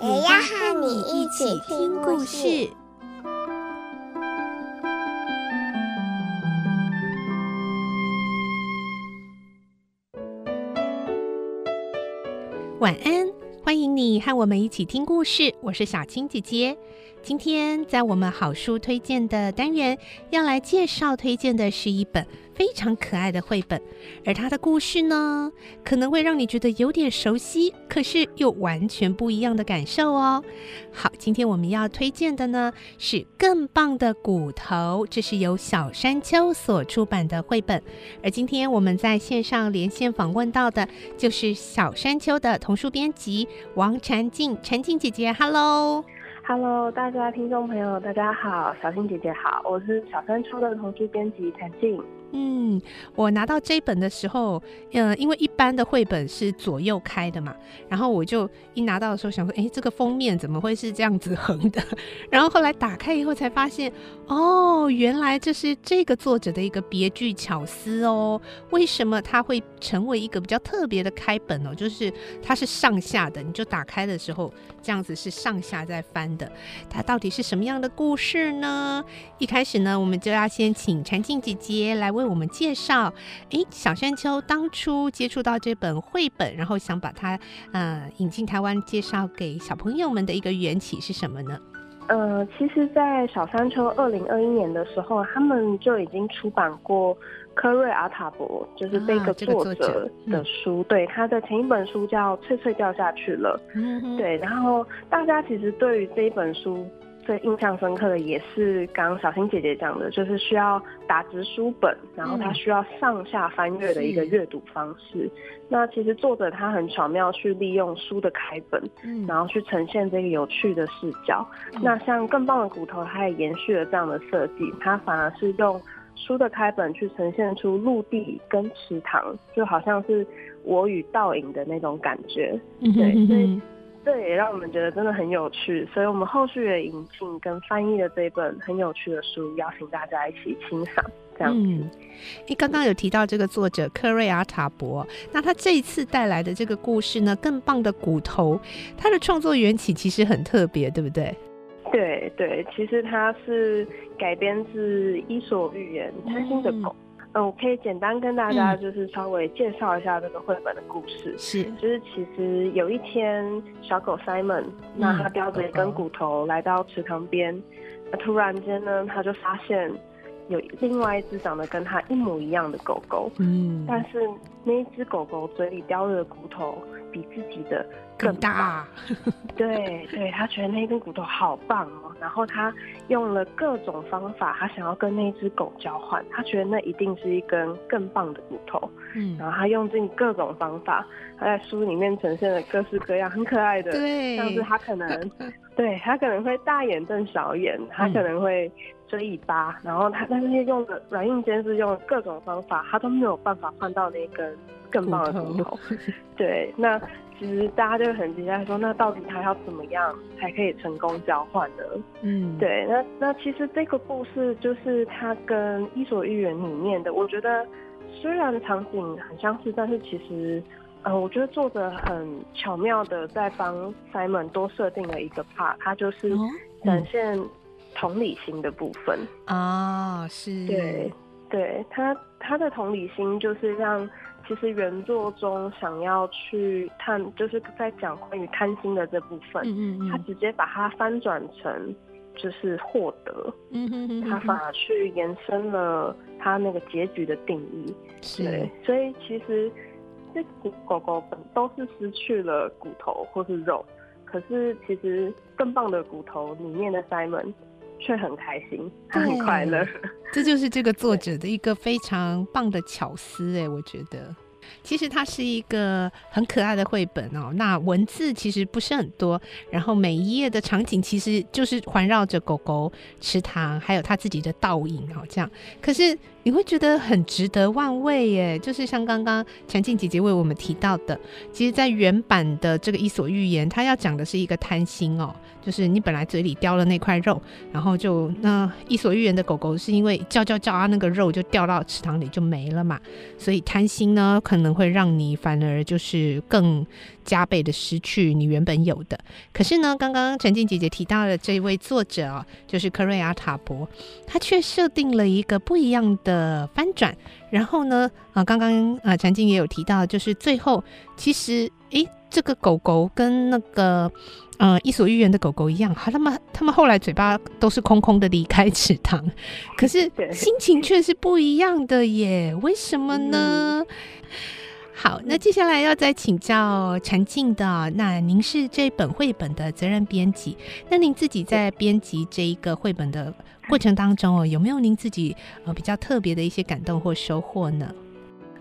也要和你一起听故事。晚安，欢迎你和我们一起听故事。我是小青姐姐。今天在我们好书推荐的单元，要来介绍推荐的是一本非常可爱的绘本，而它的故事呢，可能会让你觉得有点熟悉，可是又完全不一样的感受哦。好，今天我们要推荐的呢是《更棒的骨头》，这是由小山丘所出版的绘本。而今天我们在线上连线访问到的，就是小山丘的童书编辑王婵静，婵静姐姐，Hello。Hello，大家听众朋友，大家好，小新姐姐好，我是小山丘的童书编辑婵静。嗯，我拿到这本的时候，嗯、呃，因为一般的绘本是左右开的嘛，然后我就一拿到的时候想说，哎，这个封面怎么会是这样子横的？然后后来打开以后才发现，哦，原来这是这个作者的一个别具巧思哦。为什么它会成为一个比较特别的开本哦？就是它是上下的，你就打开的时候这样子是上下在翻的。它到底是什么样的故事呢？一开始呢，我们就要先请婵静姐姐来。为我们介绍，诶，小山丘当初接触到这本绘本，然后想把它呃引进台湾，介绍给小朋友们的一个缘起是什么呢？呃，其实，在小山丘二零二一年的时候，他们就已经出版过科瑞阿塔伯，就是这个作者的书。啊这个嗯、对，他的前一本书叫《翠翠掉下去了》。嗯，对，然后大家其实对于这一本书。最印象深刻的也是刚刚小新姐姐讲的，就是需要打直书本，然后它需要上下翻阅的一个阅读方式。嗯、那其实作者他很巧妙去利用书的开本，嗯、然后去呈现这个有趣的视角。嗯、那像更棒的骨头，它也延续了这样的设计，它反而是用书的开本去呈现出陆地跟池塘，就好像是我与倒影的那种感觉。对，所以。这也让我们觉得真的很有趣，所以我们后续也引进跟翻译的这一本很有趣的书，邀请大家一起欣赏。这样子，你刚刚有提到这个作者科瑞阿塔伯，那他这一次带来的这个故事呢，更棒的骨头，他的创作缘起其实很特别，对不对？对对，其实他是改编自《伊索寓言》贪心的狗。嗯嗯，我可以简单跟大家就是稍微介绍一下这个绘本的故事。是，就是其实有一天，小狗 Simon，那他叼着一根骨头来到池塘边，那突然间呢，他就发现有另外一只长得跟他一模一样的狗狗。嗯，但是那一只狗狗嘴里叼着的骨头比自己的更大。对对，他觉得那根骨头好棒哦。然后他用了各种方法，他想要跟那只狗交换。他觉得那一定是一根更棒的骨头。嗯，然后他用尽各种方法，他在书里面呈现了各式各样很可爱的，对，像是他可能，对他可能会大眼瞪小眼，他可能会追尾巴，嗯、然后他但是用的软硬兼施，用各种方法，他都没有办法换到那根更棒的骨头。骨 头对，那。其实大家就很期待说，那到底他要怎么样才可以成功交换呢？嗯，对，那那其实这个故事就是他跟《伊索寓言》里面的，我觉得虽然场景很相似，但是其实，呃，我觉得作者很巧妙的在帮 Simon 多设定了一个 part，他就是展现同理心的部分啊，是，对，对他他的同理心就是让。其实原作中想要去探，就是在讲关于贪心的这部分，嗯嗯，他直接把它翻转成就是获得，嗯哼哼，他反而去延伸了他那个结局的定义，是。对，所以其实这狗狗本都是失去了骨头或是肉，可是其实更棒的骨头里面的 Simon 却很开心，他很快乐，这就是这个作者的一个非常棒的巧思哎，我觉得。其实它是一个很可爱的绘本哦。那文字其实不是很多，然后每一页的场景其实就是环绕着狗狗、池塘，还有它自己的倒影哦，这样。可是你会觉得很值得万味耶，就是像刚刚禅静姐姐为我们提到的，其实，在原版的这个《伊索寓言》，它要讲的是一个贪心哦，就是你本来嘴里叼了那块肉，然后就那《伊索寓言》的狗狗是因为叫叫叫啊，那个肉就掉到池塘里就没了嘛，所以贪心呢，可能会让你反而就是更加倍的失去你原本有的。可是呢，刚刚陈静姐姐提到的这位作者哦，就是科瑞阿塔博，他却设定了一个不一样的翻转。然后呢，啊，刚刚啊，陈静也有提到，就是最后其实，诶，这个狗狗跟那个呃《伊索寓言》的狗狗一样，好他们他们后来嘴巴都是空空的离开池塘，可是心情却是不一样的耶，为什么呢？嗯好，那接下来要再请教陈静的，那您是这本绘本的责任编辑，那您自己在编辑这一个绘本的过程当中哦，有没有您自己呃比较特别的一些感动或收获呢？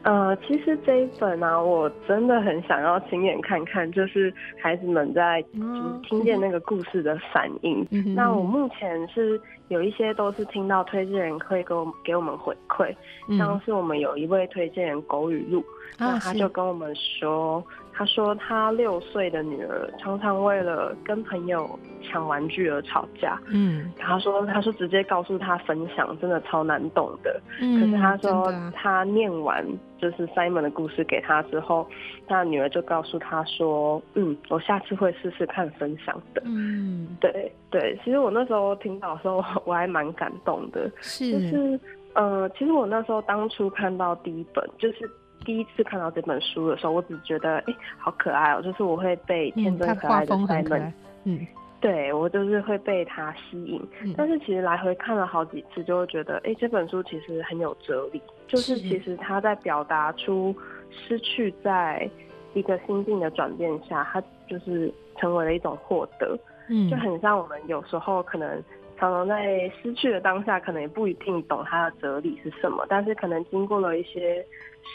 呃，其实这一本呢、啊，我真的很想要亲眼看看，就是孩子们在就是听见那个故事的反应。嗯、那我目前是有一些都是听到推荐人会给我给我们回馈，像是我们有一位推荐人狗语录，嗯、那他就跟我们说。他说，他六岁的女儿常常为了跟朋友抢玩具而吵架。嗯，他说，他说直接告诉他分享，真的超难懂的。嗯，可是他说，他念完就是 Simon 的故事给他之后，他女儿就告诉他说，嗯，我下次会试试看分享的。嗯，对对，其实我那时候听到的时候，我还蛮感动的。是，就是呃，其实我那时候当初看到第一本就是。第一次看到这本书的时候，我只觉得哎、欸，好可爱哦、喔！就是我会被天真可爱的 Simon，嗯，对我就是会被它吸引。嗯、但是其实来回看了好几次，就会觉得哎、欸，这本书其实很有哲理，就是其实他在表达出失去在一个心境的转变下，它就是成为了一种获得。嗯，就很像我们有时候可能。常常在失去的当下，可能也不一定懂它的哲理是什么，但是可能经过了一些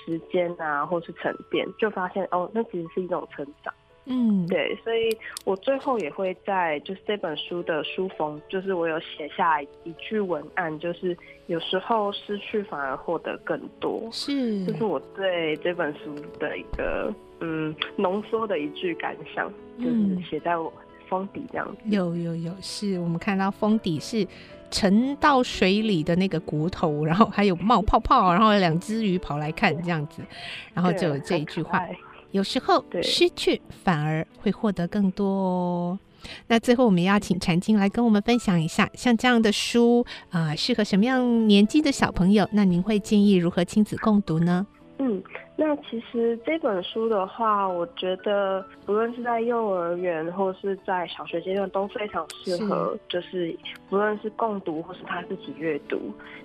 时间啊，或是沉淀，就发现哦，那其实是一种成长。嗯，对，所以我最后也会在就是这本书的书封，就是我有写下一句文案，就是有时候失去反而获得更多。是，这是我对这本书的一个嗯浓缩的一句感想，就是写在我。封底这样子，有有有，是我们看到封底是沉到水里的那个骨头，然后还有冒泡泡，然后两只鱼跑来看这样子，然后就有这一句话：有时候失去反而会获得更多哦。那最后我们要请禅静来跟我们分享一下，像这样的书啊，呃，适合什么样年纪的小朋友？那您会建议如何亲子共读呢？嗯，那其实这本书的话，我觉得不论是在幼儿园或是在小学阶段都非常适合，就是不论是共读或是他自己阅读。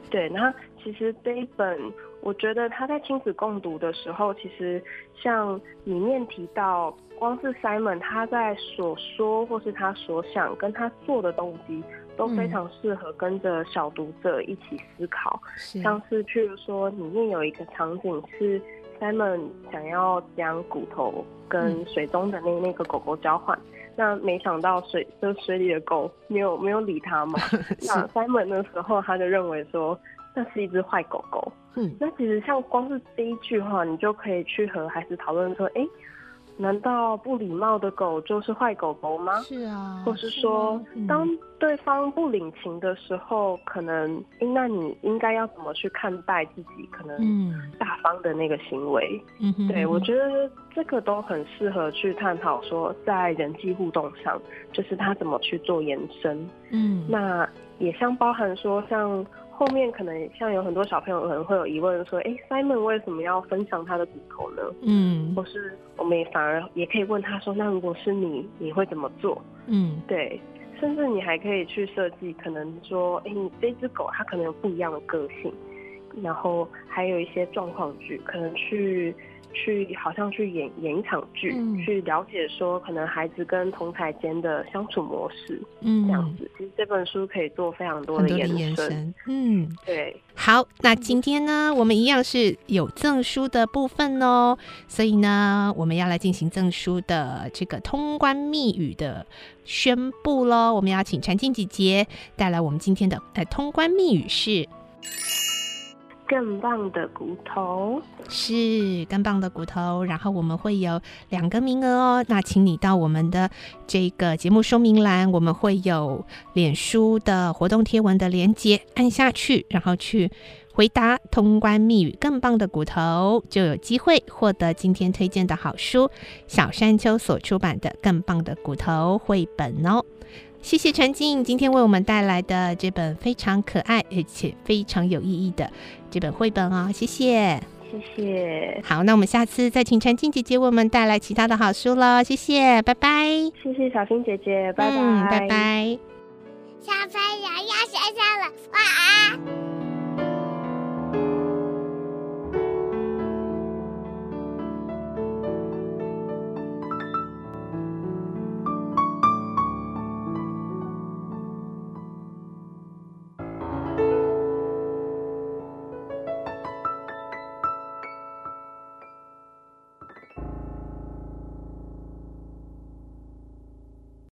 对，那其实这一本，我觉得他在亲子共读的时候，其实像里面提到，光是 Simon 他在所说或是他所想跟他做的东西。都非常适合跟着小读者一起思考，嗯、像是譬如说里面有一个场景是 Simon 想要将骨头跟水中的那那个狗狗交换，嗯、那没想到水就水里的狗没有没有理他嘛，是。那 Simon 的时候他就认为说那是一只坏狗狗，嗯，那其实像光是第一句话，你就可以去和孩子讨论说，哎、欸。难道不礼貌的狗就是坏狗狗吗？是啊，或是说，当对方不领情的时候，可能，那你应该要怎么去看待自己可能大方的那个行为？嗯，对，我觉得这个都很适合去探讨说，在人际互动上，就是他怎么去做延伸。嗯，那也像包含说像。后面可能像有很多小朋友可能会有疑问说，哎，Simon 为什么要分享他的骨头呢？嗯，或是我们也反而也可以问他说，那如果是你，你会怎么做？嗯，对，甚至你还可以去设计，可能说，哎，你这只狗它可能有不一样的个性，然后还有一些状况剧，可能去去好像去演演一场剧，嗯、去了解说可能孩子跟同台间的相处模式，嗯，这样子。其实这本书可以做非常多的延伸，延伸嗯，对。好，那今天呢，我们一样是有赠书的部分哦，所以呢，我们要来进行赠书的这个通关密语的宣布喽。我们要请婵静姐姐带来我们今天的呃通关密语是。更棒的骨头是更棒的骨头，然后我们会有两个名额哦。那请你到我们的这个节目说明栏，我们会有脸书的活动贴文的连接，按下去，然后去回答通关密语“更棒的骨头”，就有机会获得今天推荐的好书——小山丘所出版的《更棒的骨头》绘本哦。谢谢陈静今天为我们带来的这本非常可爱而且非常有意义的这本绘本哦，谢谢，谢谢。好，那我们下次再请陈静姐姐为我们带来其他的好书喽，谢谢，拜拜。谢谢小新姐姐，拜拜，嗯，拜拜。小朋友要睡觉了，晚安。